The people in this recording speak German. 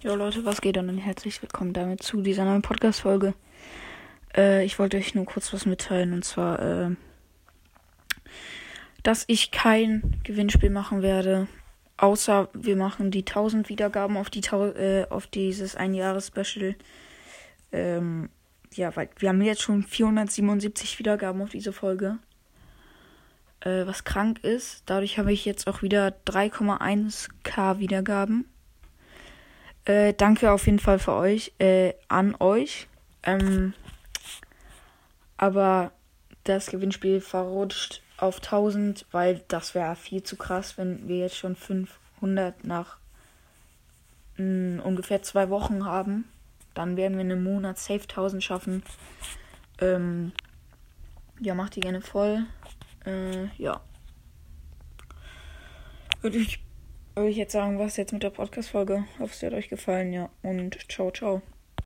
Jo Leute, was geht und herzlich willkommen damit zu dieser neuen Podcast-Folge. Äh, ich wollte euch nur kurz was mitteilen und zwar, äh, dass ich kein Gewinnspiel machen werde, außer wir machen die 1000 Wiedergaben auf, die, äh, auf dieses Ein-Jahres-Special. Ähm, ja, weil wir haben jetzt schon 477 Wiedergaben auf diese Folge. Äh, was krank ist. Dadurch habe ich jetzt auch wieder 3,1k Wiedergaben. Äh, danke auf jeden Fall für euch, äh, an euch. Ähm, aber das Gewinnspiel verrutscht auf 1000, weil das wäre viel zu krass, wenn wir jetzt schon 500 nach mh, mm, ungefähr zwei Wochen haben. Dann werden wir in einem Monat safe 1000 schaffen. Ähm, ja, macht die gerne voll. Äh, ja. Würde ich würde ich jetzt sagen, was jetzt mit der Podcast-Folge. Hoffe, es hat euch gefallen, ja. Und ciao, ciao.